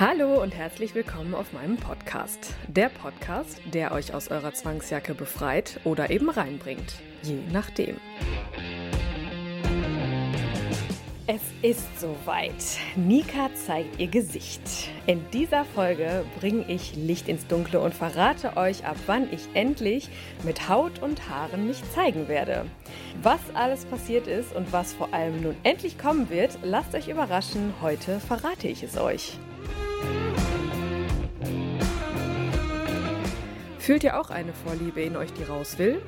Hallo und herzlich willkommen auf meinem Podcast. Der Podcast, der euch aus eurer Zwangsjacke befreit oder eben reinbringt. Je nachdem. Es ist soweit. Nika zeigt ihr Gesicht. In dieser Folge bringe ich Licht ins Dunkle und verrate euch, ab wann ich endlich mit Haut und Haaren mich zeigen werde. Was alles passiert ist und was vor allem nun endlich kommen wird, lasst euch überraschen. Heute verrate ich es euch. Fühlt ihr auch eine Vorliebe in euch, die raus will?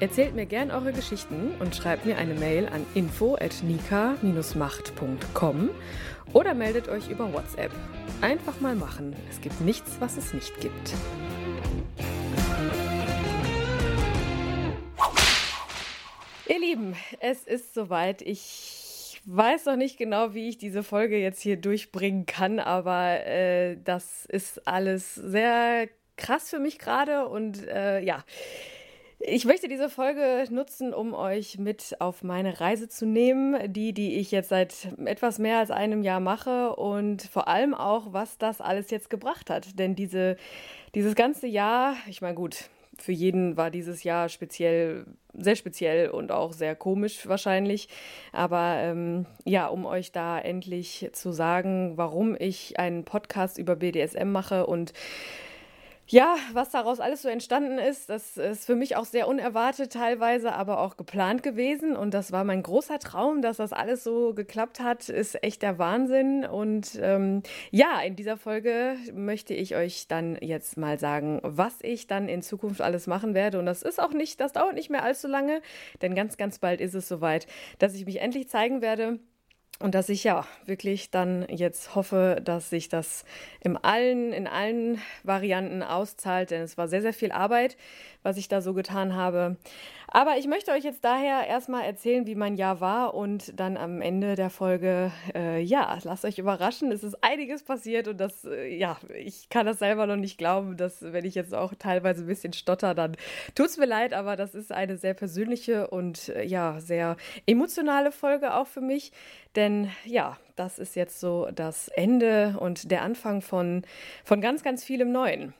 Erzählt mir gern eure Geschichten und schreibt mir eine Mail an info@nika-macht.com oder meldet euch über WhatsApp. Einfach mal machen. Es gibt nichts, was es nicht gibt. Ihr Lieben, es ist soweit. Ich weiß noch nicht genau, wie ich diese Folge jetzt hier durchbringen kann, aber äh, das ist alles sehr krass für mich gerade und äh, ja. Ich möchte diese Folge nutzen, um euch mit auf meine Reise zu nehmen, die, die ich jetzt seit etwas mehr als einem Jahr mache und vor allem auch, was das alles jetzt gebracht hat. Denn diese, dieses ganze Jahr, ich meine, gut, für jeden war dieses Jahr speziell, sehr speziell und auch sehr komisch wahrscheinlich. Aber ähm, ja, um euch da endlich zu sagen, warum ich einen Podcast über BDSM mache und ja, was daraus alles so entstanden ist, das ist für mich auch sehr unerwartet teilweise, aber auch geplant gewesen. Und das war mein großer Traum, dass das alles so geklappt hat, ist echt der Wahnsinn. Und ähm, ja, in dieser Folge möchte ich euch dann jetzt mal sagen, was ich dann in Zukunft alles machen werde. Und das ist auch nicht, das dauert nicht mehr allzu lange, denn ganz, ganz bald ist es soweit, dass ich mich endlich zeigen werde. Und dass ich ja wirklich dann jetzt hoffe, dass sich das in allen, in allen Varianten auszahlt, denn es war sehr, sehr viel Arbeit, was ich da so getan habe. Aber ich möchte euch jetzt daher erstmal erzählen, wie mein Jahr war und dann am Ende der Folge, äh, ja, lasst euch überraschen. Es ist einiges passiert und das, äh, ja, ich kann das selber noch nicht glauben, dass, wenn ich jetzt auch teilweise ein bisschen stotter, dann tut es mir leid, aber das ist eine sehr persönliche und, äh, ja, sehr emotionale Folge auch für mich. Denn, ja, das ist jetzt so das Ende und der Anfang von, von ganz, ganz vielem Neuen.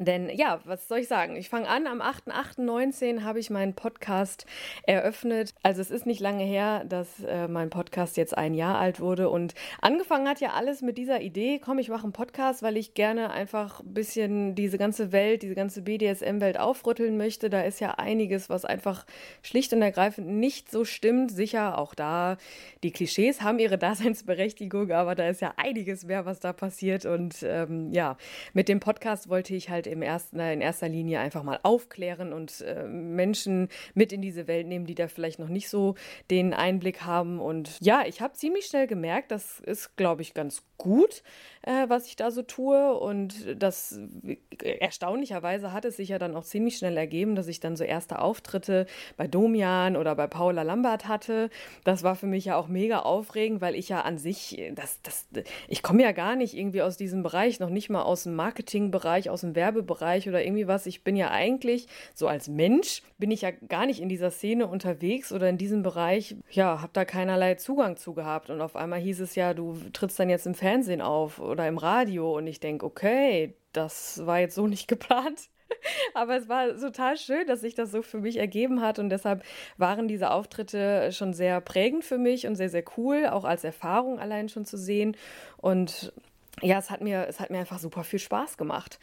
Denn ja, was soll ich sagen? Ich fange an, am 8.8.19 habe ich meinen Podcast eröffnet. Also es ist nicht lange her, dass äh, mein Podcast jetzt ein Jahr alt wurde. Und angefangen hat ja alles mit dieser Idee, komm, ich mache einen Podcast, weil ich gerne einfach ein bisschen diese ganze Welt, diese ganze BDSM-Welt aufrütteln möchte. Da ist ja einiges, was einfach schlicht und ergreifend nicht so stimmt. Sicher, auch da, die Klischees haben ihre Daseinsberechtigung, aber da ist ja einiges mehr, was da passiert. Und ähm, ja, mit dem Podcast wollte ich halt im ersten, in erster Linie einfach mal aufklären und äh, Menschen mit in diese Welt nehmen, die da vielleicht noch nicht so den Einblick haben. Und ja, ich habe ziemlich schnell gemerkt, das ist, glaube ich, ganz gut, äh, was ich da so tue. Und das erstaunlicherweise hat es sich ja dann auch ziemlich schnell ergeben, dass ich dann so erste Auftritte bei Domian oder bei Paula Lambert hatte. Das war für mich ja auch mega aufregend, weil ich ja an sich, das, das, ich komme ja gar nicht irgendwie aus diesem Bereich, noch nicht mal aus dem Marketingbereich, aus dem Werbebereich oder irgendwie was. Ich bin ja eigentlich so als Mensch, bin ich ja gar nicht in dieser Szene unterwegs oder in diesem Bereich, ja, habe da keinerlei Zugang zu gehabt. Und auf einmal hieß es ja, du trittst dann jetzt im Fernsehen auf oder im Radio und ich denke, okay, das war jetzt so nicht geplant. Aber es war total schön, dass sich das so für mich ergeben hat und deshalb waren diese Auftritte schon sehr prägend für mich und sehr, sehr cool, auch als Erfahrung allein schon zu sehen. Und ja, es hat mir, es hat mir einfach super viel Spaß gemacht.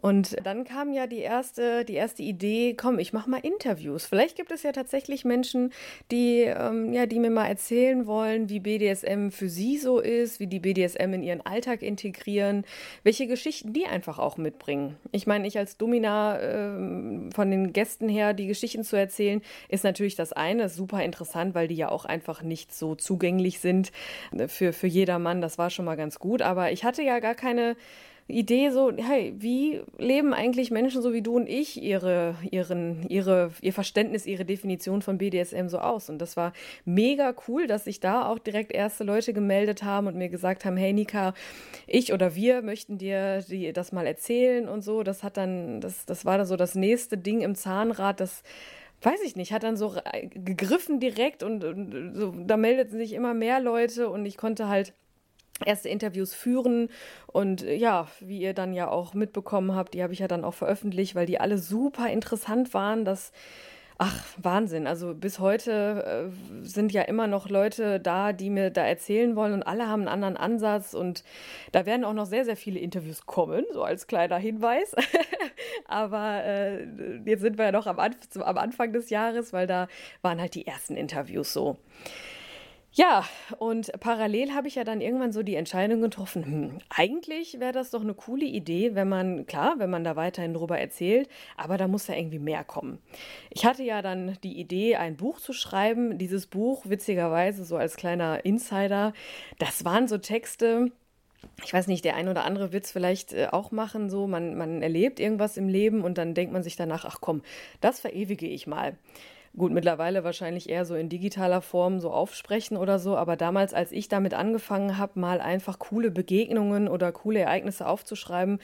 Und dann kam ja die erste, die erste Idee, komm, ich mache mal Interviews. Vielleicht gibt es ja tatsächlich Menschen, die, ähm, ja, die mir mal erzählen wollen, wie BDSM für sie so ist, wie die BDSM in ihren Alltag integrieren, welche Geschichten die einfach auch mitbringen. Ich meine, ich als Domina äh, von den Gästen her, die Geschichten zu erzählen, ist natürlich das eine, super interessant, weil die ja auch einfach nicht so zugänglich sind für, für jedermann. Das war schon mal ganz gut. Aber ich hatte ja gar keine Idee so, hey, wie leben eigentlich Menschen so wie du und ich ihre, ihren, ihre, ihr Verständnis, ihre Definition von BDSM so aus? Und das war mega cool, dass sich da auch direkt erste Leute gemeldet haben und mir gesagt haben, hey Nika, ich oder wir möchten dir die, das mal erzählen und so. Das hat dann, das, das war da so das nächste Ding im Zahnrad, das weiß ich nicht, hat dann so gegriffen direkt und, und so, da meldeten sich immer mehr Leute und ich konnte halt erste Interviews führen. Und äh, ja, wie ihr dann ja auch mitbekommen habt, die habe ich ja dann auch veröffentlicht, weil die alle super interessant waren. Das Ach, Wahnsinn. Also bis heute äh, sind ja immer noch Leute da, die mir da erzählen wollen und alle haben einen anderen Ansatz und da werden auch noch sehr, sehr viele Interviews kommen, so als kleiner Hinweis. Aber äh, jetzt sind wir ja noch am, Anf am Anfang des Jahres, weil da waren halt die ersten Interviews so. Ja, und parallel habe ich ja dann irgendwann so die Entscheidung getroffen, hm, eigentlich wäre das doch eine coole Idee, wenn man, klar, wenn man da weiterhin drüber erzählt, aber da muss ja irgendwie mehr kommen. Ich hatte ja dann die Idee, ein Buch zu schreiben. Dieses Buch, witzigerweise, so als kleiner Insider, das waren so Texte, ich weiß nicht, der ein oder andere wird es vielleicht äh, auch machen, so man, man erlebt irgendwas im Leben und dann denkt man sich danach, ach komm, das verewige ich mal. Gut, mittlerweile wahrscheinlich eher so in digitaler Form so aufsprechen oder so, aber damals, als ich damit angefangen habe, mal einfach coole Begegnungen oder coole Ereignisse aufzuschreiben,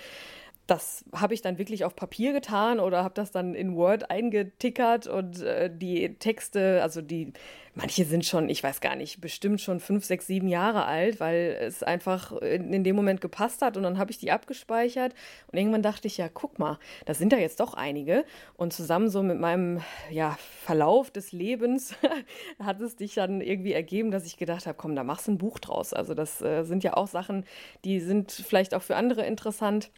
das habe ich dann wirklich auf Papier getan oder habe das dann in Word eingetickert und äh, die Texte, also die, manche sind schon, ich weiß gar nicht, bestimmt schon fünf, sechs, sieben Jahre alt, weil es einfach in, in dem Moment gepasst hat und dann habe ich die abgespeichert und irgendwann dachte ich, ja, guck mal, das sind da jetzt doch einige und zusammen so mit meinem ja, Verlauf des Lebens hat es dich dann irgendwie ergeben, dass ich gedacht habe, komm, da machst du ein Buch draus. Also das äh, sind ja auch Sachen, die sind vielleicht auch für andere interessant.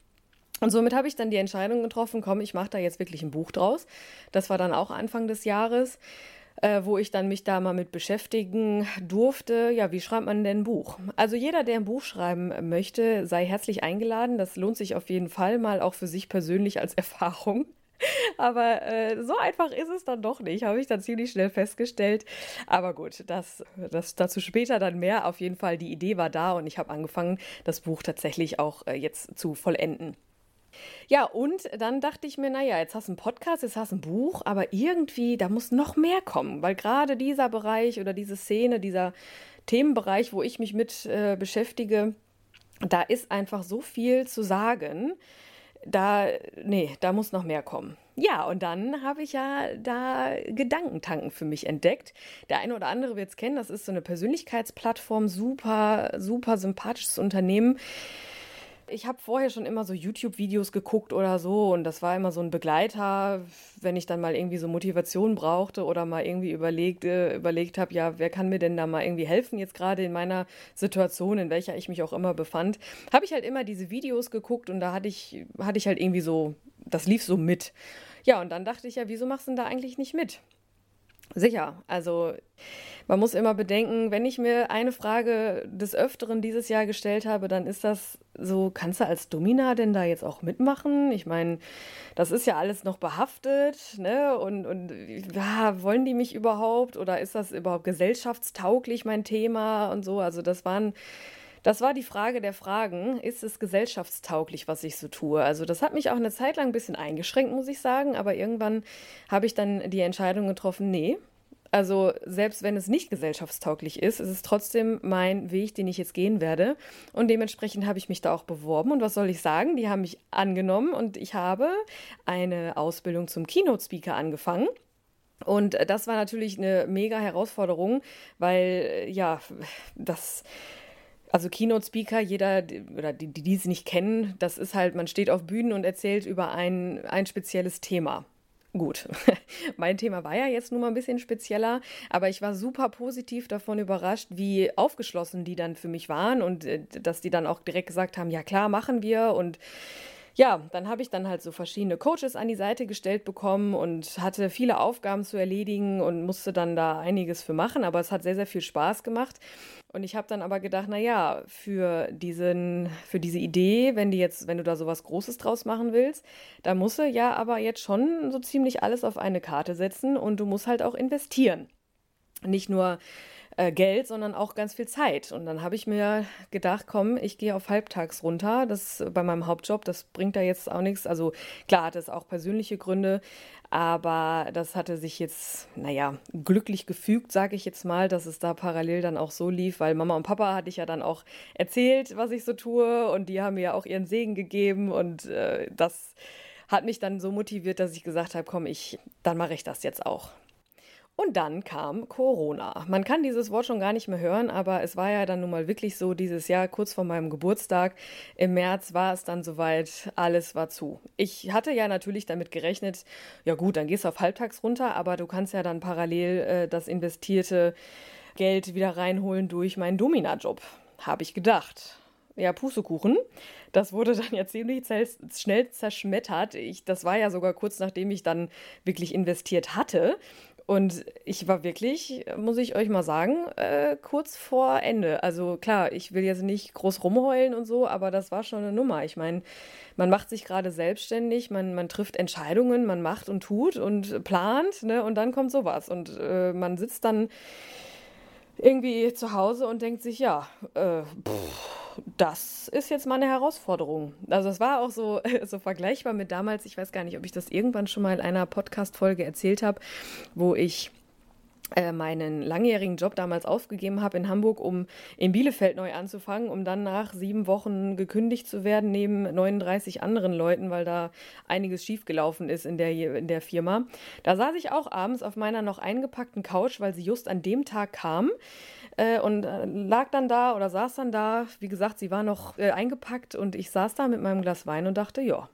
Und somit habe ich dann die Entscheidung getroffen, komm, ich mache da jetzt wirklich ein Buch draus. Das war dann auch Anfang des Jahres, äh, wo ich dann mich da mal mit beschäftigen durfte. Ja, wie schreibt man denn ein Buch? Also jeder, der ein Buch schreiben möchte, sei herzlich eingeladen. Das lohnt sich auf jeden Fall mal auch für sich persönlich als Erfahrung. Aber äh, so einfach ist es dann doch nicht, habe ich dann ziemlich schnell festgestellt. Aber gut, das, das dazu später dann mehr. Auf jeden Fall, die Idee war da und ich habe angefangen, das Buch tatsächlich auch äh, jetzt zu vollenden. Ja, und dann dachte ich mir, naja, jetzt hast du einen Podcast, jetzt hast du ein Buch, aber irgendwie, da muss noch mehr kommen, weil gerade dieser Bereich oder diese Szene, dieser Themenbereich, wo ich mich mit äh, beschäftige, da ist einfach so viel zu sagen. Da, nee, da muss noch mehr kommen. Ja, und dann habe ich ja da Gedankentanken für mich entdeckt. Der eine oder andere wird es kennen, das ist so eine Persönlichkeitsplattform, super, super sympathisches Unternehmen ich habe vorher schon immer so YouTube-Videos geguckt oder so und das war immer so ein Begleiter, wenn ich dann mal irgendwie so Motivation brauchte oder mal irgendwie überlegt, äh, überlegt habe, ja, wer kann mir denn da mal irgendwie helfen, jetzt gerade in meiner Situation, in welcher ich mich auch immer befand, habe ich halt immer diese Videos geguckt und da hatte ich, hatte ich halt irgendwie so, das lief so mit. Ja, und dann dachte ich ja, wieso machst du denn da eigentlich nicht mit? Sicher, also man muss immer bedenken, wenn ich mir eine Frage des Öfteren dieses Jahr gestellt habe, dann ist das so, kannst du als Domina denn da jetzt auch mitmachen? Ich meine, das ist ja alles noch behaftet, ne? Und, und ja, wollen die mich überhaupt oder ist das überhaupt gesellschaftstauglich mein Thema und so? Also das waren das war die Frage der Fragen. Ist es gesellschaftstauglich, was ich so tue? Also das hat mich auch eine Zeit lang ein bisschen eingeschränkt, muss ich sagen. Aber irgendwann habe ich dann die Entscheidung getroffen, nee. Also selbst wenn es nicht gesellschaftstauglich ist, ist es trotzdem mein Weg, den ich jetzt gehen werde. Und dementsprechend habe ich mich da auch beworben. Und was soll ich sagen? Die haben mich angenommen und ich habe eine Ausbildung zum Keynote-Speaker angefangen. Und das war natürlich eine mega Herausforderung, weil ja, das also Keynote Speaker, jeder oder die, die es nicht kennen, das ist halt, man steht auf Bühnen und erzählt über ein, ein spezielles Thema. Gut, mein Thema war ja jetzt nur mal ein bisschen spezieller, aber ich war super positiv davon überrascht, wie aufgeschlossen die dann für mich waren und äh, dass die dann auch direkt gesagt haben, ja klar, machen wir und ja, dann habe ich dann halt so verschiedene Coaches an die Seite gestellt bekommen und hatte viele Aufgaben zu erledigen und musste dann da einiges für machen, aber es hat sehr, sehr viel Spaß gemacht. Und ich habe dann aber gedacht, na ja, für diesen, für diese Idee, wenn die jetzt, wenn du da sowas Großes draus machen willst, da musst du ja aber jetzt schon so ziemlich alles auf eine Karte setzen und du musst halt auch investieren. Nicht nur äh, Geld, sondern auch ganz viel Zeit. Und dann habe ich mir gedacht, komm, ich gehe auf halbtags runter. Das bei meinem Hauptjob, das bringt da jetzt auch nichts. Also klar hat es auch persönliche Gründe, aber das hatte sich jetzt, naja, glücklich gefügt, sage ich jetzt mal, dass es da parallel dann auch so lief, weil Mama und Papa hatte ich ja dann auch erzählt, was ich so tue und die haben mir ja auch ihren Segen gegeben und äh, das hat mich dann so motiviert, dass ich gesagt habe, komm, ich, dann mache ich das jetzt auch. Und dann kam Corona. Man kann dieses Wort schon gar nicht mehr hören, aber es war ja dann nun mal wirklich so, dieses Jahr kurz vor meinem Geburtstag, im März war es dann soweit, alles war zu. Ich hatte ja natürlich damit gerechnet, ja gut, dann gehst du auf halbtags runter, aber du kannst ja dann parallel äh, das investierte Geld wieder reinholen durch meinen Domina-Job, habe ich gedacht. Ja, Pustekuchen. Das wurde dann ja ziemlich schnell zerschmettert. Ich, das war ja sogar kurz nachdem ich dann wirklich investiert hatte. Und ich war wirklich, muss ich euch mal sagen, äh, kurz vor Ende. Also klar, ich will jetzt nicht groß rumheulen und so, aber das war schon eine Nummer. Ich meine, man macht sich gerade selbstständig, man, man trifft Entscheidungen, man macht und tut und plant, ne? Und dann kommt sowas. Und äh, man sitzt dann irgendwie zu Hause und denkt sich, ja, äh, pff das ist jetzt mal eine Herausforderung. Also es war auch so, so vergleichbar mit damals, ich weiß gar nicht, ob ich das irgendwann schon mal in einer Podcast-Folge erzählt habe, wo ich äh, meinen langjährigen Job damals aufgegeben habe in Hamburg, um in Bielefeld neu anzufangen, um dann nach sieben Wochen gekündigt zu werden neben 39 anderen Leuten, weil da einiges schiefgelaufen ist in der, in der Firma. Da saß ich auch abends auf meiner noch eingepackten Couch, weil sie just an dem Tag kam äh, und äh, lag dann da oder saß dann da. Wie gesagt, sie war noch äh, eingepackt und ich saß da mit meinem Glas Wein und dachte, ja,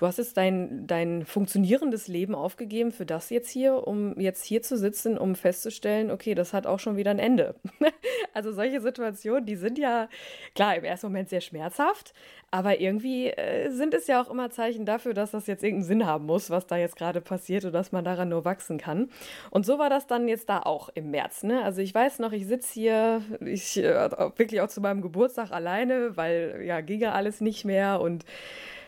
du hast jetzt dein, dein funktionierendes Leben aufgegeben für das jetzt hier, um jetzt hier zu sitzen, um festzustellen, okay, das hat auch schon wieder ein Ende. also solche Situationen, die sind ja, klar, im ersten Moment sehr schmerzhaft, aber irgendwie äh, sind es ja auch immer Zeichen dafür, dass das jetzt irgendeinen Sinn haben muss, was da jetzt gerade passiert und dass man daran nur wachsen kann. Und so war das dann jetzt da auch im März. Ne? Also ich weiß noch, ich sitze hier, ich äh, wirklich auch zu meinem Geburtstag alleine, weil ja ging ja alles nicht mehr und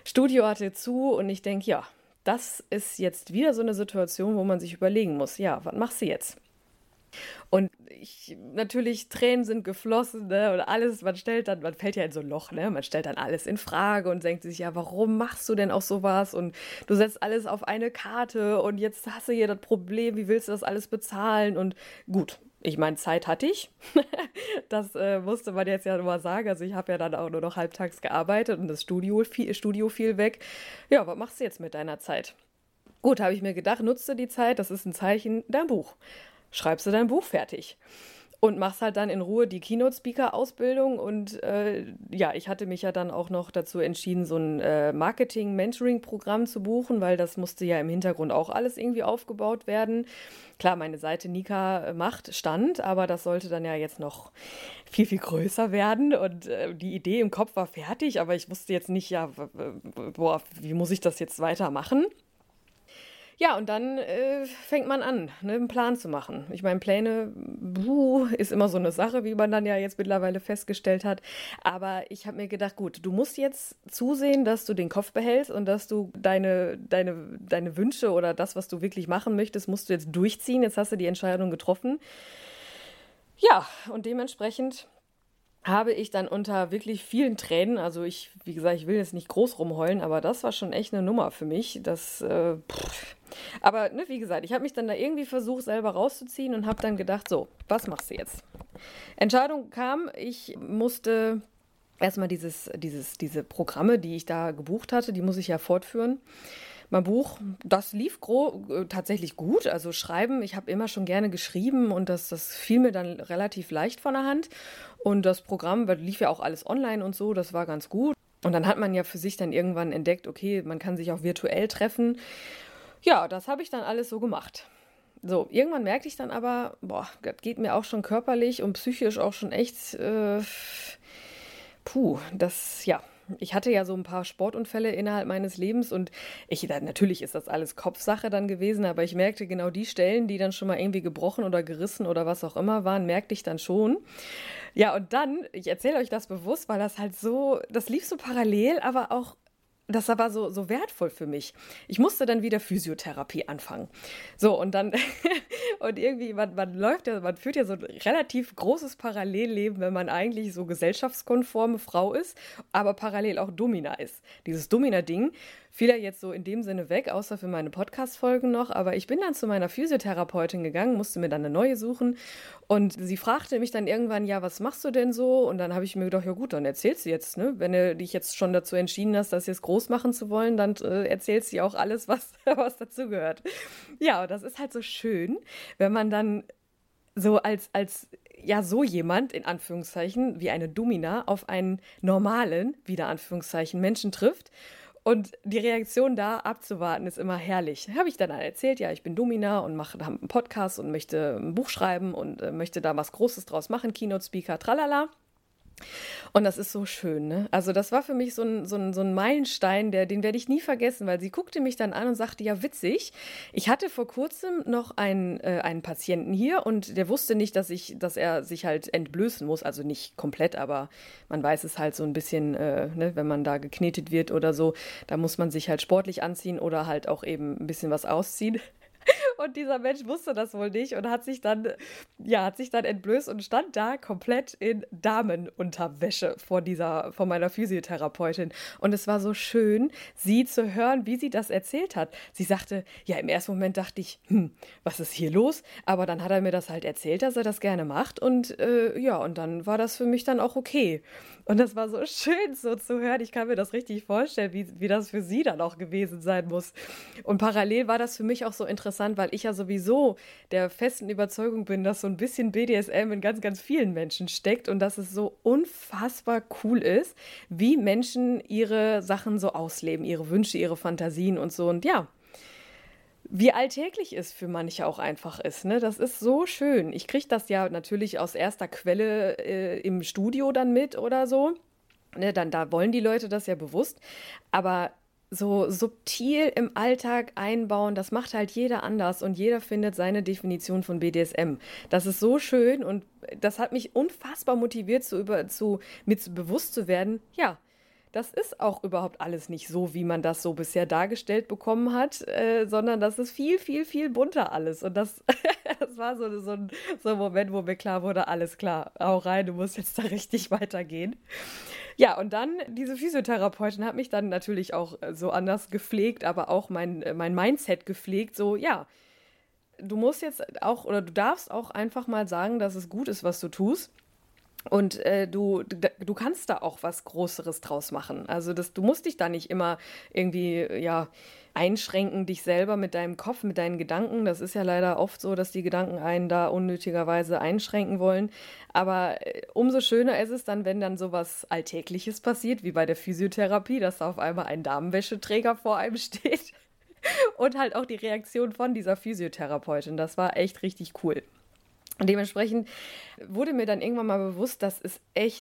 Studio hatte zu und ich denke, ja, das ist jetzt wieder so eine Situation, wo man sich überlegen muss, ja, was machst du jetzt? Und ich, natürlich, Tränen sind geflossen, ne? Und alles, man stellt dann, man fällt ja in so ein Loch, ne? Man stellt dann alles in Frage und denkt sich, ja, warum machst du denn auch sowas? Und du setzt alles auf eine Karte und jetzt hast du hier das Problem, wie willst du das alles bezahlen? Und gut, ich meine, Zeit hatte ich. das äh, musste man jetzt ja nur sagen. Also ich habe ja dann auch nur noch halbtags gearbeitet und das Studio, viel, Studio fiel weg. Ja, was machst du jetzt mit deiner Zeit? Gut, habe ich mir gedacht, nutze die Zeit, das ist ein Zeichen, dein Buch schreibst du dein Buch fertig und machst halt dann in Ruhe die Keynote-Speaker-Ausbildung. Und äh, ja, ich hatte mich ja dann auch noch dazu entschieden, so ein äh, Marketing-Mentoring-Programm zu buchen, weil das musste ja im Hintergrund auch alles irgendwie aufgebaut werden. Klar, meine Seite Nika macht stand, aber das sollte dann ja jetzt noch viel, viel größer werden. Und äh, die Idee im Kopf war fertig, aber ich wusste jetzt nicht, ja, boah, wie muss ich das jetzt weitermachen? Ja, und dann äh, fängt man an, ne, einen Plan zu machen. Ich meine, Pläne buh, ist immer so eine Sache, wie man dann ja jetzt mittlerweile festgestellt hat. Aber ich habe mir gedacht, gut, du musst jetzt zusehen, dass du den Kopf behältst und dass du deine, deine, deine Wünsche oder das, was du wirklich machen möchtest, musst du jetzt durchziehen. Jetzt hast du die Entscheidung getroffen. Ja, und dementsprechend habe ich dann unter wirklich vielen Tränen, also ich, wie gesagt, ich will jetzt nicht groß rumheulen, aber das war schon echt eine Nummer für mich. Das, äh, aber ne, wie gesagt, ich habe mich dann da irgendwie versucht, selber rauszuziehen und habe dann gedacht, so, was machst du jetzt? Entscheidung kam, ich musste erstmal dieses, dieses, diese Programme, die ich da gebucht hatte, die muss ich ja fortführen. Mein Buch, das lief äh, tatsächlich gut. Also schreiben, ich habe immer schon gerne geschrieben und das, das fiel mir dann relativ leicht von der Hand. Und das Programm lief ja auch alles online und so, das war ganz gut. Und dann hat man ja für sich dann irgendwann entdeckt, okay, man kann sich auch virtuell treffen. Ja, das habe ich dann alles so gemacht. So, irgendwann merkte ich dann aber, boah, das geht mir auch schon körperlich und psychisch auch schon echt, äh, puh, das, ja, ich hatte ja so ein paar Sportunfälle innerhalb meines Lebens und ich, natürlich ist das alles Kopfsache dann gewesen, aber ich merkte genau die Stellen, die dann schon mal irgendwie gebrochen oder gerissen oder was auch immer waren, merkte ich dann schon. Ja, und dann, ich erzähle euch das bewusst, weil das halt so, das lief so parallel, aber auch das war so, so wertvoll für mich. Ich musste dann wieder Physiotherapie anfangen. So, und dann, und irgendwie, man, man läuft ja, man führt ja so ein relativ großes Parallelleben, wenn man eigentlich so gesellschaftskonforme Frau ist, aber parallel auch Domina ist. Dieses Domina-Ding fiel ja jetzt so in dem Sinne weg, außer für meine Podcast-Folgen noch. Aber ich bin dann zu meiner Physiotherapeutin gegangen, musste mir dann eine neue suchen. Und sie fragte mich dann irgendwann, ja, was machst du denn so? Und dann habe ich mir gedacht, ja gut, dann erzählst du jetzt, ne? Wenn du dich jetzt schon dazu entschieden hast, das jetzt groß machen zu wollen, dann äh, erzählst du auch alles, was, was dazu gehört. Ja, und das ist halt so schön, wenn man dann so als, als ja so jemand, in Anführungszeichen, wie eine Domina auf einen normalen, wieder Anführungszeichen, Menschen trifft und die Reaktion da abzuwarten ist immer herrlich. Habe ich dann erzählt, ja, ich bin Domina und mache einen Podcast und möchte ein Buch schreiben und äh, möchte da was Großes draus machen, Keynote Speaker, tralala. Und das ist so schön, ne? Also, das war für mich so ein, so ein, so ein Meilenstein, der, den werde ich nie vergessen, weil sie guckte mich dann an und sagte: Ja, witzig. Ich hatte vor kurzem noch einen, äh, einen Patienten hier und der wusste nicht, dass ich, dass er sich halt entblößen muss. Also nicht komplett, aber man weiß es halt so ein bisschen, äh, ne, wenn man da geknetet wird oder so, da muss man sich halt sportlich anziehen oder halt auch eben ein bisschen was ausziehen. Und dieser Mensch wusste das wohl nicht und hat sich dann, ja, hat sich dann entblößt und stand da komplett in Damenunterwäsche vor dieser, vor meiner Physiotherapeutin. Und es war so schön, sie zu hören, wie sie das erzählt hat. Sie sagte, ja, im ersten Moment dachte ich, hm, was ist hier los? Aber dann hat er mir das halt erzählt, dass er das gerne macht. Und äh, ja, und dann war das für mich dann auch okay. Und das war so schön so zu hören. Ich kann mir das richtig vorstellen, wie, wie das für sie dann auch gewesen sein muss. Und parallel war das für mich auch so interessant, weil ich ja sowieso der festen Überzeugung bin, dass so ein bisschen BDSM in ganz, ganz vielen Menschen steckt und dass es so unfassbar cool ist, wie Menschen ihre Sachen so ausleben, ihre Wünsche, ihre Fantasien und so. Und ja, wie alltäglich es für manche auch einfach ist. Ne? Das ist so schön. Ich kriege das ja natürlich aus erster Quelle äh, im Studio dann mit oder so. Ne, dann da wollen die Leute das ja bewusst. Aber so subtil im Alltag einbauen, das macht halt jeder anders und jeder findet seine Definition von BDSM. Das ist so schön und das hat mich unfassbar motiviert, zu, über, zu, mir zu bewusst zu werden, ja, das ist auch überhaupt alles nicht so, wie man das so bisher dargestellt bekommen hat, äh, sondern das ist viel, viel, viel bunter alles. Und das, das war so, so, ein, so ein Moment, wo mir klar wurde, alles klar, auch rein, du musst jetzt da richtig weitergehen. Ja, und dann diese Physiotherapeutin hat mich dann natürlich auch äh, so anders gepflegt, aber auch mein, äh, mein Mindset gepflegt, so ja, du musst jetzt auch oder du darfst auch einfach mal sagen, dass es gut ist, was du tust. Und äh, du, du kannst da auch was Größeres draus machen. Also das, du musst dich da nicht immer irgendwie, ja, einschränken, dich selber mit deinem Kopf, mit deinen Gedanken. Das ist ja leider oft so, dass die Gedanken einen da unnötigerweise einschränken wollen. Aber äh, umso schöner ist es dann, wenn dann sowas Alltägliches passiert, wie bei der Physiotherapie, dass da auf einmal ein Damenwäscheträger vor einem steht. Und halt auch die Reaktion von dieser Physiotherapeutin. Das war echt richtig cool. Und dementsprechend wurde mir dann irgendwann mal bewusst, dass es echt.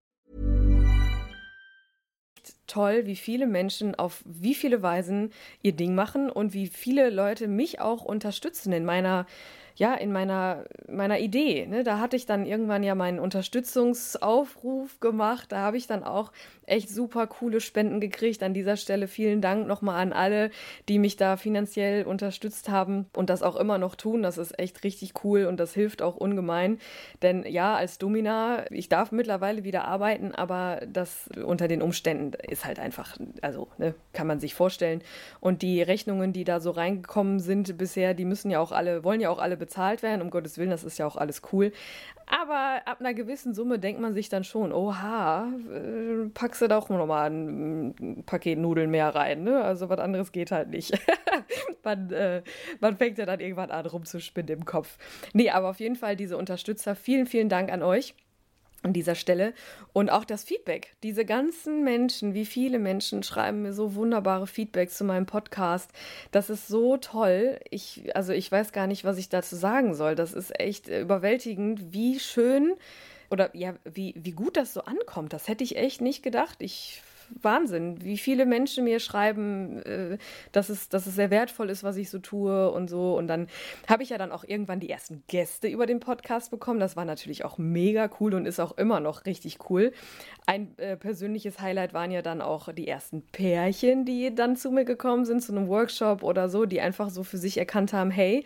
Toll, wie viele Menschen auf wie viele Weisen ihr Ding machen und wie viele Leute mich auch unterstützen in meiner ja, in meiner, meiner Idee. Ne? Da hatte ich dann irgendwann ja meinen Unterstützungsaufruf gemacht. Da habe ich dann auch echt super coole Spenden gekriegt. An dieser Stelle vielen Dank nochmal an alle, die mich da finanziell unterstützt haben und das auch immer noch tun. Das ist echt richtig cool und das hilft auch ungemein. Denn ja, als Domina, ich darf mittlerweile wieder arbeiten, aber das unter den Umständen ist halt einfach, also ne, kann man sich vorstellen. Und die Rechnungen, die da so reingekommen sind bisher, die müssen ja auch alle, wollen ja auch alle bezahlt werden, um Gottes Willen, das ist ja auch alles cool. Aber ab einer gewissen Summe denkt man sich dann schon, oha, äh, packst du da auch nochmal ein Paket Nudeln mehr rein, ne? Also was anderes geht halt nicht. man, äh, man fängt ja dann irgendwann an rumzuspinnen im Kopf. Nee, aber auf jeden Fall diese Unterstützer, vielen, vielen Dank an euch an dieser Stelle. Und auch das Feedback. Diese ganzen Menschen, wie viele Menschen schreiben mir so wunderbare Feedbacks zu meinem Podcast. Das ist so toll. Ich, also ich weiß gar nicht, was ich dazu sagen soll. Das ist echt überwältigend, wie schön oder ja, wie, wie gut das so ankommt. Das hätte ich echt nicht gedacht. Ich Wahnsinn, wie viele Menschen mir schreiben, äh, dass, es, dass es sehr wertvoll ist, was ich so tue und so. Und dann habe ich ja dann auch irgendwann die ersten Gäste über den Podcast bekommen. Das war natürlich auch mega cool und ist auch immer noch richtig cool. Ein äh, persönliches Highlight waren ja dann auch die ersten Pärchen, die dann zu mir gekommen sind, zu einem Workshop oder so, die einfach so für sich erkannt haben, hey,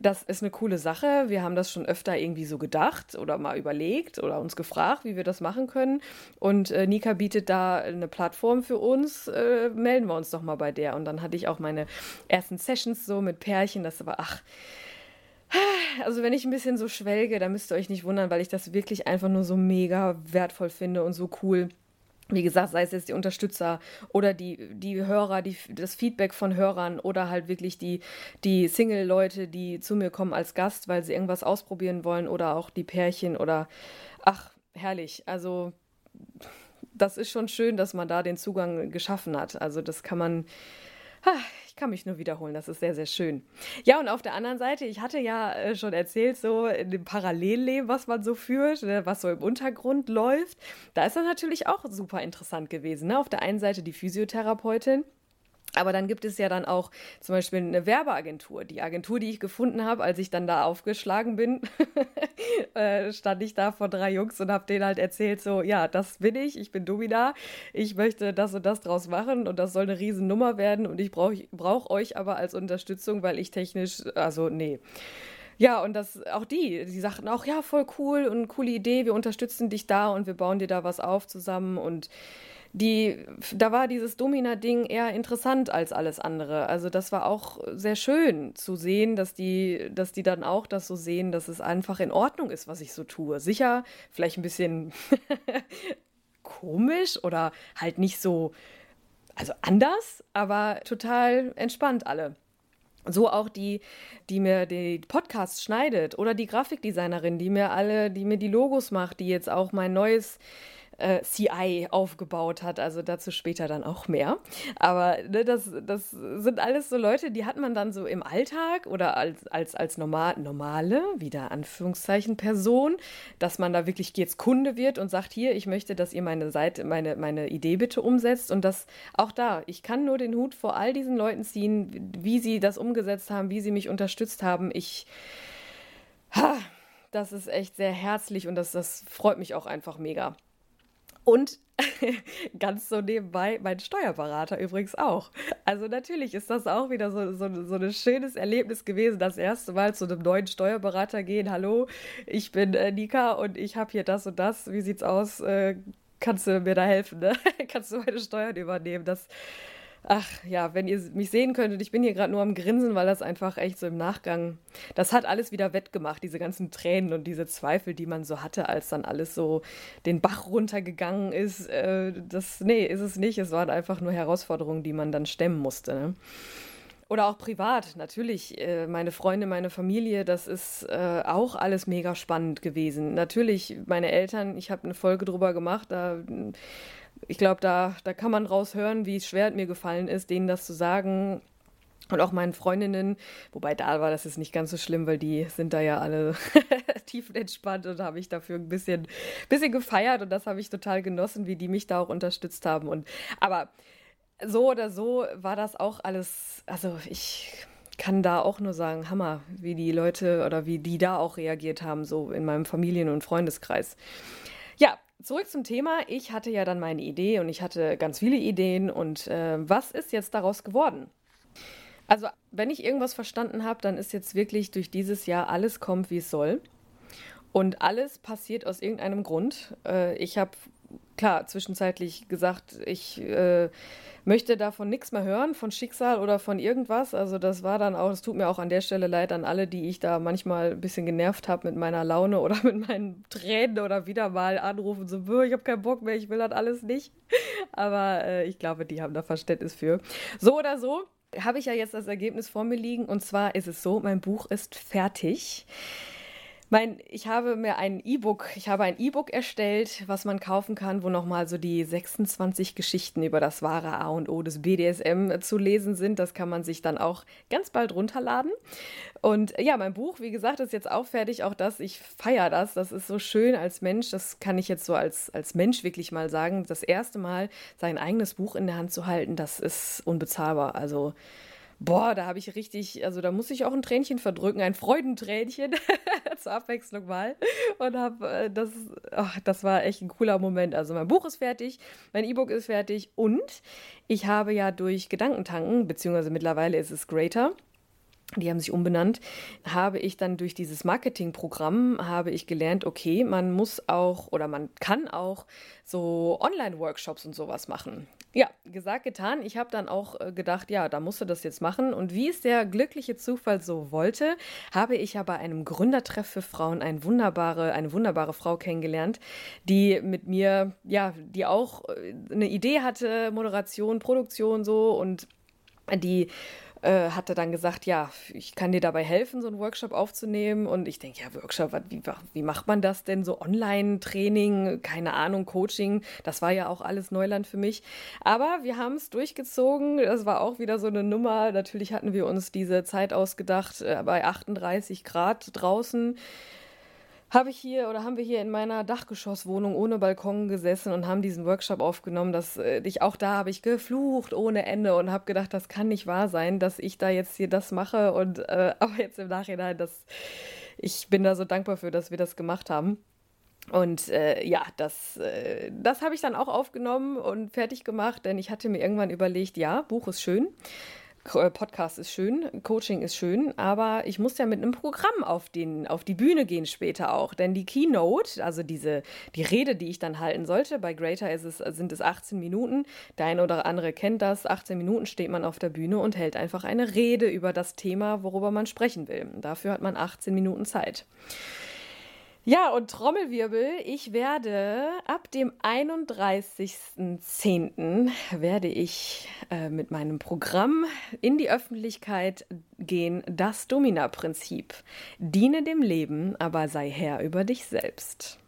das ist eine coole Sache. Wir haben das schon öfter irgendwie so gedacht oder mal überlegt oder uns gefragt, wie wir das machen können. Und äh, Nika bietet da eine Plattform für uns. Äh, melden wir uns doch mal bei der. Und dann hatte ich auch meine ersten Sessions so mit Pärchen. Das war, ach, also wenn ich ein bisschen so schwelge, dann müsst ihr euch nicht wundern, weil ich das wirklich einfach nur so mega wertvoll finde und so cool wie gesagt, sei es jetzt die Unterstützer oder die, die Hörer, die, das Feedback von Hörern oder halt wirklich die, die Single-Leute, die zu mir kommen als Gast, weil sie irgendwas ausprobieren wollen oder auch die Pärchen oder ach, herrlich. Also das ist schon schön, dass man da den Zugang geschaffen hat. Also das kann man, ich kann mich nur wiederholen, das ist sehr, sehr schön. Ja, und auf der anderen Seite, ich hatte ja äh, schon erzählt, so in dem Parallelleben, was man so führt, ne, was so im Untergrund läuft, da ist das natürlich auch super interessant gewesen. Ne? Auf der einen Seite die Physiotherapeutin, aber dann gibt es ja dann auch zum Beispiel eine Werbeagentur. Die Agentur, die ich gefunden habe, als ich dann da aufgeschlagen bin, äh, stand ich da vor drei Jungs und habe denen halt erzählt, so, ja, das bin ich, ich bin Domina, ich möchte das und das draus machen und das soll eine Riesennummer werden und ich brauche brauch euch aber als Unterstützung, weil ich technisch, also nee. Ja, und das auch die, die sagten auch, ja, voll cool und coole Idee, wir unterstützen dich da und wir bauen dir da was auf zusammen und die, da war dieses Domina-Ding eher interessant als alles andere. Also das war auch sehr schön zu sehen, dass die, dass die dann auch das so sehen, dass es einfach in Ordnung ist, was ich so tue. Sicher, vielleicht ein bisschen komisch oder halt nicht so, also anders, aber total entspannt alle. So auch die, die mir die Podcasts schneidet oder die Grafikdesignerin, die mir alle, die mir die Logos macht, die jetzt auch mein neues äh, CI aufgebaut hat. Also dazu später dann auch mehr. Aber ne, das, das sind alles so Leute, die hat man dann so im Alltag oder als, als, als normal, normale, wieder Anführungszeichen, Person, dass man da wirklich jetzt Kunde wird und sagt, hier, ich möchte, dass ihr meine Seite, meine, meine Idee bitte umsetzt. Und das auch da, ich kann nur den Hut vor all diesen Leuten ziehen, wie sie das umgesetzt haben, wie sie mich unterstützt haben. Ich. Ha, das ist echt sehr herzlich und das, das freut mich auch einfach mega. Und ganz so nebenbei mein Steuerberater übrigens auch. Also natürlich ist das auch wieder so, so, so ein schönes Erlebnis gewesen, das erste Mal zu einem neuen Steuerberater gehen. Hallo, ich bin äh, Nika und ich habe hier das und das. Wie sieht's aus? Äh, kannst du mir da helfen? Ne? kannst du meine Steuern übernehmen? Das Ach ja, wenn ihr mich sehen könntet, ich bin hier gerade nur am Grinsen, weil das einfach echt so im Nachgang, das hat alles wieder wettgemacht, diese ganzen Tränen und diese Zweifel, die man so hatte, als dann alles so den Bach runtergegangen ist. Äh, das, nee, ist es nicht. Es waren einfach nur Herausforderungen, die man dann stemmen musste. Ne? Oder auch privat, natürlich. Äh, meine Freunde, meine Familie, das ist äh, auch alles mega spannend gewesen. Natürlich, meine Eltern, ich habe eine Folge drüber gemacht, da ich glaube, da, da kann man raushören, wie schwer es mir gefallen ist, denen das zu sagen. Und auch meinen Freundinnen, wobei da war das jetzt nicht ganz so schlimm, weil die sind da ja alle tiefenentspannt und habe ich dafür ein bisschen, bisschen gefeiert und das habe ich total genossen, wie die mich da auch unterstützt haben. Und aber so oder so war das auch alles, also ich kann da auch nur sagen, Hammer, wie die Leute oder wie die da auch reagiert haben, so in meinem Familien- und Freundeskreis. Ja, zurück zum Thema. Ich hatte ja dann meine Idee und ich hatte ganz viele Ideen. Und äh, was ist jetzt daraus geworden? Also, wenn ich irgendwas verstanden habe, dann ist jetzt wirklich durch dieses Jahr alles kommt, wie es soll. Und alles passiert aus irgendeinem Grund. Äh, ich habe klar zwischenzeitlich gesagt, ich äh, möchte davon nichts mehr hören, von Schicksal oder von irgendwas. Also das war dann auch, es tut mir auch an der Stelle leid an alle, die ich da manchmal ein bisschen genervt habe mit meiner Laune oder mit meinen Tränen oder wieder mal anrufen, so, ich habe keinen Bock mehr, ich will das alles nicht. Aber äh, ich glaube, die haben da Verständnis für. So oder so habe ich ja jetzt das Ergebnis vor mir liegen und zwar ist es so, mein Buch ist fertig. Mein, ich habe mir ein E-Book, ich habe ein E-Book erstellt, was man kaufen kann, wo nochmal so die 26 Geschichten über das wahre A und O des BDSM zu lesen sind. Das kann man sich dann auch ganz bald runterladen. Und ja, mein Buch, wie gesagt, ist jetzt auch fertig. Auch das, ich feiere das. Das ist so schön als Mensch. Das kann ich jetzt so als, als Mensch wirklich mal sagen. Das erste Mal sein eigenes Buch in der Hand zu halten, das ist unbezahlbar. Also Boah, da habe ich richtig, also da muss ich auch ein Tränchen verdrücken, ein Freudentränchen zur Abwechslung mal. Und habe äh, das, ach, das war echt ein cooler Moment. Also mein Buch ist fertig, mein E-Book ist fertig und ich habe ja durch Gedankentanken, beziehungsweise mittlerweile ist es Greater, die haben sich umbenannt, habe ich dann durch dieses Marketingprogramm habe ich gelernt, okay, man muss auch oder man kann auch so Online-Workshops und sowas machen. Ja, gesagt, getan. Ich habe dann auch äh, gedacht, ja, da musst du das jetzt machen. Und wie es der glückliche Zufall so wollte, habe ich ja bei einem Gründertreff für Frauen eine wunderbare, eine wunderbare Frau kennengelernt, die mit mir, ja, die auch äh, eine Idee hatte, Moderation, Produktion so und die äh, hatte dann gesagt, ja, ich kann dir dabei helfen, so einen Workshop aufzunehmen. Und ich denke, ja, Workshop, wie, wie macht man das denn? So Online-Training, keine Ahnung, Coaching, das war ja auch alles Neuland für mich. Aber wir haben es durchgezogen. Das war auch wieder so eine Nummer. Natürlich hatten wir uns diese Zeit ausgedacht äh, bei 38 Grad draußen habe ich hier oder haben wir hier in meiner Dachgeschosswohnung ohne Balkon gesessen und haben diesen Workshop aufgenommen. Dass äh, ich auch da habe ich geflucht ohne Ende und habe gedacht, das kann nicht wahr sein, dass ich da jetzt hier das mache und äh, aber jetzt im Nachhinein, dass ich bin da so dankbar für, dass wir das gemacht haben. Und äh, ja, das, äh, das habe ich dann auch aufgenommen und fertig gemacht, denn ich hatte mir irgendwann überlegt, ja, Buch ist schön, Podcast ist schön, Coaching ist schön, aber ich muss ja mit einem Programm auf, den, auf die Bühne gehen später auch. Denn die Keynote, also diese, die Rede, die ich dann halten sollte, bei Greater ist es, sind es 18 Minuten. Der eine oder andere kennt das. 18 Minuten steht man auf der Bühne und hält einfach eine Rede über das Thema, worüber man sprechen will. Dafür hat man 18 Minuten Zeit. Ja, und Trommelwirbel, ich werde ab dem 31.10. werde ich äh, mit meinem Programm in die Öffentlichkeit gehen, das Domina-Prinzip. Diene dem Leben, aber sei Herr über dich selbst.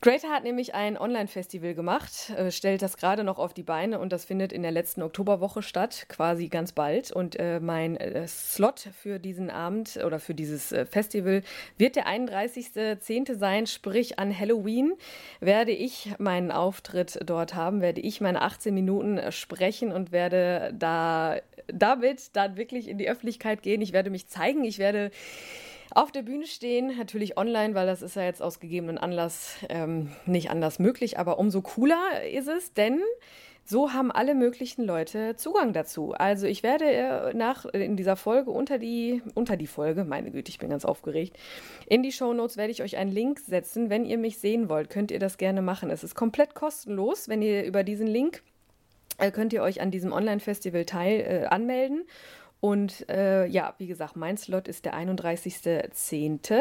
Greater hat nämlich ein Online-Festival gemacht, äh, stellt das gerade noch auf die Beine und das findet in der letzten Oktoberwoche statt, quasi ganz bald. Und äh, mein äh, Slot für diesen Abend oder für dieses äh, Festival wird der 31.10. sein, sprich an Halloween werde ich meinen Auftritt dort haben, werde ich meine 18 Minuten äh, sprechen und werde da damit dann wirklich in die Öffentlichkeit gehen. Ich werde mich zeigen, ich werde auf der Bühne stehen, natürlich online, weil das ist ja jetzt aus gegebenen Anlass ähm, nicht anders möglich, aber umso cooler ist es, denn so haben alle möglichen Leute Zugang dazu. Also ich werde äh, nach in dieser Folge unter die unter die Folge, meine Güte, ich bin ganz aufgeregt. In die Show Notes werde ich euch einen Link setzen, wenn ihr mich sehen wollt, könnt ihr das gerne machen. Es ist komplett kostenlos, wenn ihr über diesen Link äh, könnt ihr euch an diesem Online Festival teil äh, anmelden und äh, ja, wie gesagt, mein Slot ist der 31.10.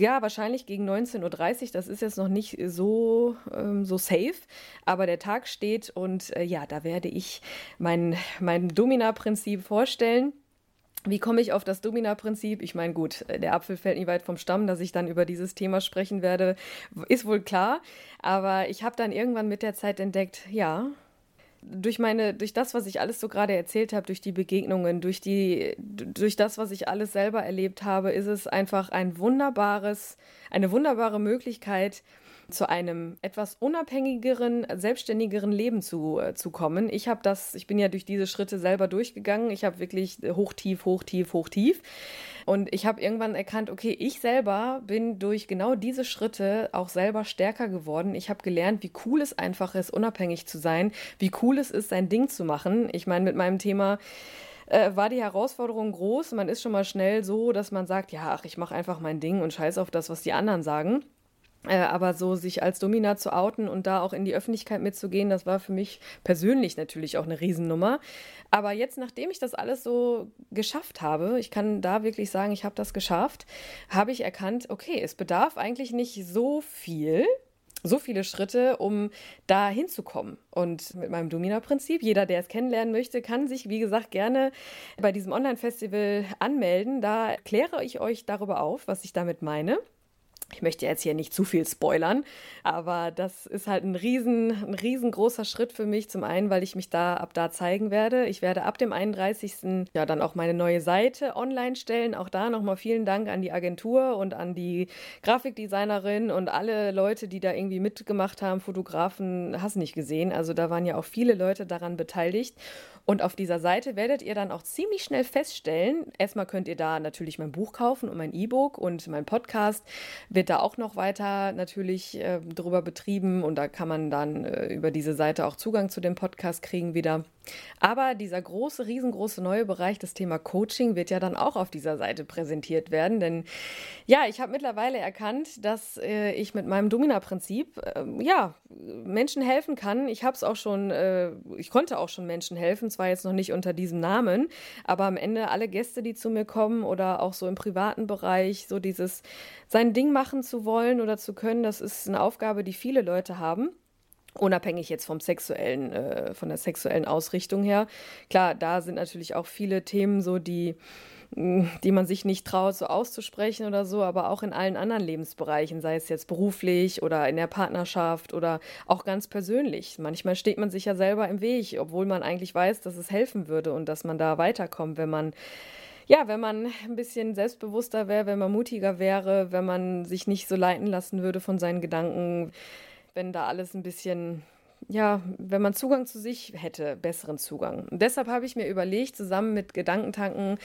Ja, wahrscheinlich gegen 19.30 Uhr. Das ist jetzt noch nicht so, ähm, so safe, aber der Tag steht und äh, ja, da werde ich mein, mein Domina-Prinzip vorstellen. Wie komme ich auf das Domina-Prinzip? Ich meine, gut, der Apfel fällt nicht weit vom Stamm, dass ich dann über dieses Thema sprechen werde, ist wohl klar. Aber ich habe dann irgendwann mit der Zeit entdeckt, ja, durch meine, durch das, was ich alles so gerade erzählt habe, durch die Begegnungen, durch die, durch das, was ich alles selber erlebt habe, ist es einfach ein wunderbares, eine wunderbare Möglichkeit, zu einem etwas unabhängigeren, selbstständigeren Leben zu, äh, zu kommen. Ich habe das, ich bin ja durch diese Schritte selber durchgegangen. Ich habe wirklich hoch, tief, hoch, tief, hoch, tief. Und ich habe irgendwann erkannt, okay, ich selber bin durch genau diese Schritte auch selber stärker geworden. Ich habe gelernt, wie cool es einfach ist, unabhängig zu sein, wie cool es ist, sein Ding zu machen. Ich meine, mit meinem Thema äh, war die Herausforderung groß. Man ist schon mal schnell so, dass man sagt, ja, ach, ich mache einfach mein Ding und scheiß auf das, was die anderen sagen. Äh, aber so sich als Domina zu outen und da auch in die Öffentlichkeit mitzugehen, das war für mich persönlich natürlich auch eine Riesennummer. Aber jetzt, nachdem ich das alles so geschafft habe, ich kann da wirklich sagen, ich habe das geschafft, habe ich erkannt, okay, es bedarf eigentlich nicht so viel, so viele Schritte, um da hinzukommen. Und mit meinem Domina-Prinzip, jeder, der es kennenlernen möchte, kann sich, wie gesagt, gerne bei diesem Online-Festival anmelden. Da kläre ich euch darüber auf, was ich damit meine. Ich möchte jetzt hier nicht zu viel spoilern, aber das ist halt ein riesen, ein riesengroßer Schritt für mich. Zum einen, weil ich mich da ab da zeigen werde. Ich werde ab dem 31. ja dann auch meine neue Seite online stellen. Auch da nochmal vielen Dank an die Agentur und an die Grafikdesignerin und alle Leute, die da irgendwie mitgemacht haben. Fotografen, hast nicht gesehen. Also da waren ja auch viele Leute daran beteiligt. Und auf dieser Seite werdet ihr dann auch ziemlich schnell feststellen, erstmal könnt ihr da natürlich mein Buch kaufen und mein E-Book und mein Podcast wird da auch noch weiter natürlich äh, drüber betrieben und da kann man dann äh, über diese Seite auch Zugang zu dem Podcast kriegen wieder. Aber dieser große, riesengroße neue Bereich, das Thema Coaching, wird ja dann auch auf dieser Seite präsentiert werden. Denn ja, ich habe mittlerweile erkannt, dass äh, ich mit meinem Domina-Prinzip äh, ja, Menschen helfen kann. Ich habe es auch schon, äh, ich konnte auch schon Menschen helfen, zwar jetzt noch nicht unter diesem Namen, aber am Ende alle Gäste, die zu mir kommen oder auch so im privaten Bereich, so dieses sein Ding machen zu wollen oder zu können, das ist eine Aufgabe, die viele Leute haben. Unabhängig jetzt vom sexuellen, äh, von der sexuellen Ausrichtung her. Klar, da sind natürlich auch viele Themen so, die, die man sich nicht traut, so auszusprechen oder so, aber auch in allen anderen Lebensbereichen, sei es jetzt beruflich oder in der Partnerschaft oder auch ganz persönlich. Manchmal steht man sich ja selber im Weg, obwohl man eigentlich weiß, dass es helfen würde und dass man da weiterkommt, wenn man ja, wenn man ein bisschen selbstbewusster wäre, wenn man mutiger wäre, wenn man sich nicht so leiten lassen würde von seinen Gedanken, wenn da alles ein bisschen, ja, wenn man Zugang zu sich hätte, besseren Zugang. Und deshalb habe ich mir überlegt, zusammen mit Gedankentanken,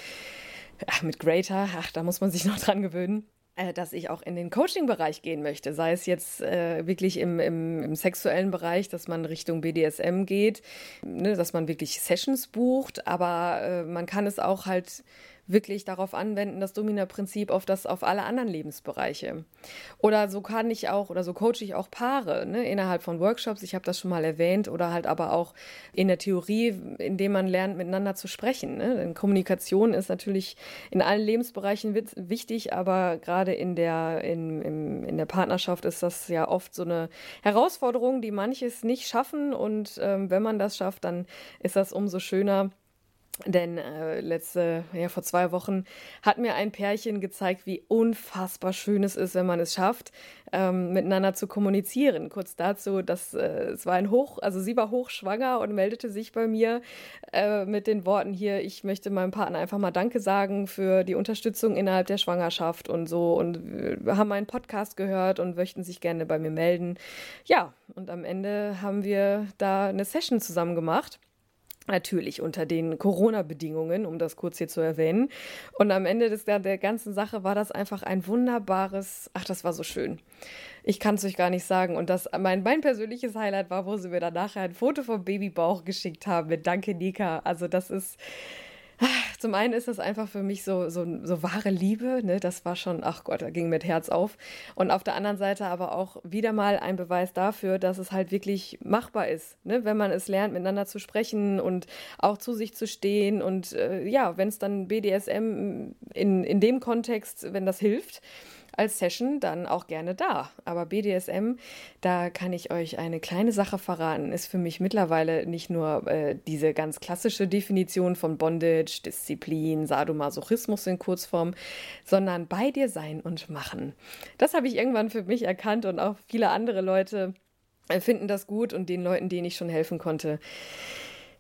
ach, mit Greater, ach, da muss man sich noch dran gewöhnen, äh, dass ich auch in den Coaching-Bereich gehen möchte, sei es jetzt äh, wirklich im, im, im, sexuellen Bereich, dass man Richtung BDSM geht, ne, dass man wirklich Sessions bucht, aber äh, man kann es auch halt wirklich darauf anwenden, das Domina-Prinzip auf das, auf alle anderen Lebensbereiche. Oder so kann ich auch, oder so coache ich auch Paare ne, innerhalb von Workshops, ich habe das schon mal erwähnt, oder halt aber auch in der Theorie, indem man lernt, miteinander zu sprechen. Ne? Denn Kommunikation ist natürlich in allen Lebensbereichen wichtig, aber gerade in der, in, in, in der Partnerschaft ist das ja oft so eine Herausforderung, die manches nicht schaffen. Und ähm, wenn man das schafft, dann ist das umso schöner denn äh, letzte, ja, vor zwei Wochen hat mir ein Pärchen gezeigt, wie unfassbar schön es ist, wenn man es schafft, ähm, miteinander zu kommunizieren. Kurz dazu, dass äh, es war ein Hoch, also sie war hochschwanger und meldete sich bei mir äh, mit den Worten hier, ich möchte meinem Partner einfach mal Danke sagen für die Unterstützung innerhalb der Schwangerschaft und so. Und haben einen Podcast gehört und möchten sich gerne bei mir melden. Ja, und am Ende haben wir da eine Session zusammen gemacht. Natürlich unter den Corona-Bedingungen, um das kurz hier zu erwähnen. Und am Ende des, der ganzen Sache war das einfach ein wunderbares, ach, das war so schön. Ich kann es euch gar nicht sagen. Und das, mein, mein persönliches Highlight war, wo sie mir dann nachher ein Foto vom Babybauch geschickt haben mit Danke, Nika. Also das ist, zum einen ist das einfach für mich so, so, so wahre Liebe, ne? das war schon, ach Gott, da ging mit Herz auf. Und auf der anderen Seite aber auch wieder mal ein Beweis dafür, dass es halt wirklich machbar ist, ne? wenn man es lernt, miteinander zu sprechen und auch zu sich zu stehen. Und äh, ja, wenn es dann BDSM in, in dem Kontext, wenn das hilft, als Session dann auch gerne da. Aber BDSM, da kann ich euch eine kleine Sache verraten, ist für mich mittlerweile nicht nur äh, diese ganz klassische Definition von Bondage, Disziplin, Sadomasochismus in Kurzform, sondern bei dir sein und machen. Das habe ich irgendwann für mich erkannt und auch viele andere Leute äh, finden das gut und den Leuten, denen ich schon helfen konnte,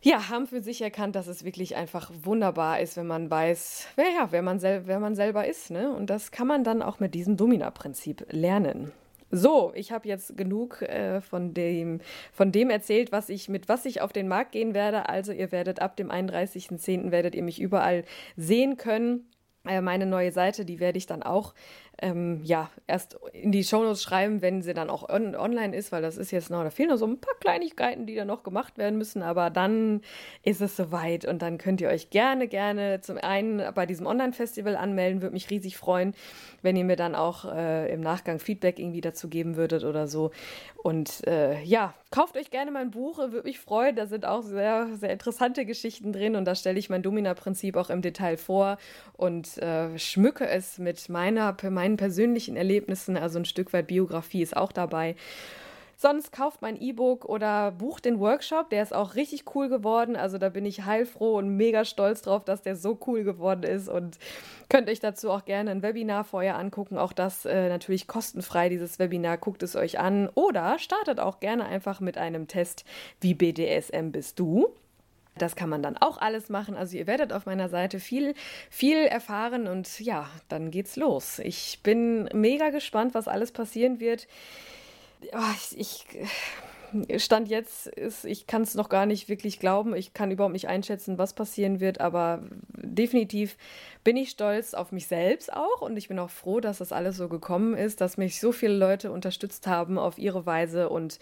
ja, haben für sich erkannt, dass es wirklich einfach wunderbar ist, wenn man weiß, wer, ja, wer, man, sel wer man selber ist. Ne? Und das kann man dann auch mit diesem Domina-Prinzip lernen. So, ich habe jetzt genug äh, von, dem, von dem erzählt, was ich, mit was ich auf den Markt gehen werde. Also ihr werdet ab dem 31.10. werdet ihr mich überall sehen können. Äh, meine neue Seite, die werde ich dann auch ähm, ja, erst in die Shownotes schreiben, wenn sie dann auch on online ist, weil das ist jetzt noch, da fehlen noch so ein paar Kleinigkeiten, die dann noch gemacht werden müssen, aber dann ist es soweit und dann könnt ihr euch gerne, gerne zum einen bei diesem Online-Festival anmelden, würde mich riesig freuen, wenn ihr mir dann auch äh, im Nachgang Feedback irgendwie dazu geben würdet oder so. Und äh, ja, kauft euch gerne mein Buch, würde mich freuen, da sind auch sehr, sehr interessante Geschichten drin und da stelle ich mein Domina-Prinzip auch im Detail vor und äh, schmücke es mit meiner, meiner meinen persönlichen Erlebnissen, also ein Stück weit Biografie ist auch dabei. Sonst kauft mein E-Book oder bucht den Workshop, der ist auch richtig cool geworden. Also da bin ich heilfroh und mega stolz drauf, dass der so cool geworden ist und könnt euch dazu auch gerne ein Webinar vorher angucken. Auch das äh, natürlich kostenfrei, dieses Webinar. Guckt es euch an oder startet auch gerne einfach mit einem Test, wie BDSM bist du? Das kann man dann auch alles machen. Also ihr werdet auf meiner Seite viel, viel erfahren und ja, dann geht's los. Ich bin mega gespannt, was alles passieren wird. Ich, ich Stand jetzt ist, ich kann es noch gar nicht wirklich glauben. Ich kann überhaupt nicht einschätzen, was passieren wird, aber definitiv bin ich stolz auf mich selbst auch und ich bin auch froh, dass das alles so gekommen ist, dass mich so viele Leute unterstützt haben auf ihre Weise und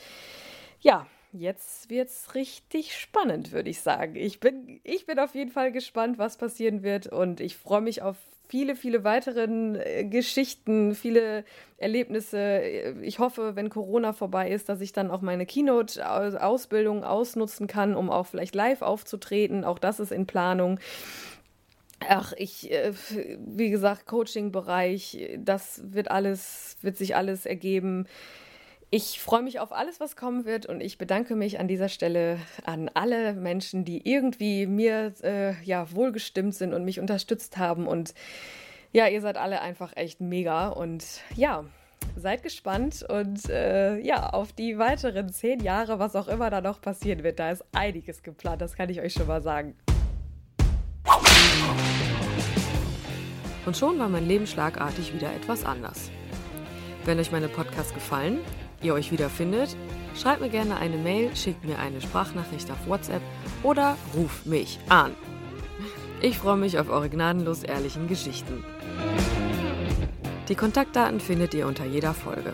ja, jetzt wird es richtig spannend, würde ich sagen. Ich bin, ich bin auf jeden Fall gespannt, was passieren wird und ich freue mich auf viele, viele weiteren äh, Geschichten, viele Erlebnisse. Ich hoffe, wenn Corona vorbei ist, dass ich dann auch meine Keynote-Ausbildung ausnutzen kann, um auch vielleicht live aufzutreten. Auch das ist in Planung. Ach, ich, äh, wie gesagt, Coaching-Bereich, das wird alles, wird sich alles ergeben. Ich freue mich auf alles, was kommen wird und ich bedanke mich an dieser Stelle an alle Menschen, die irgendwie mir äh, ja wohlgestimmt sind und mich unterstützt haben und ja, ihr seid alle einfach echt mega und ja, seid gespannt und äh, ja, auf die weiteren zehn Jahre, was auch immer da noch passieren wird. Da ist einiges geplant, das kann ich euch schon mal sagen. Und schon war mein Leben schlagartig wieder etwas anders. Wenn euch meine Podcasts gefallen, ihr euch wiederfindet, schreibt mir gerne eine Mail, schickt mir eine Sprachnachricht auf WhatsApp oder ruft mich an. Ich freue mich auf eure gnadenlos ehrlichen Geschichten. Die Kontaktdaten findet ihr unter jeder Folge.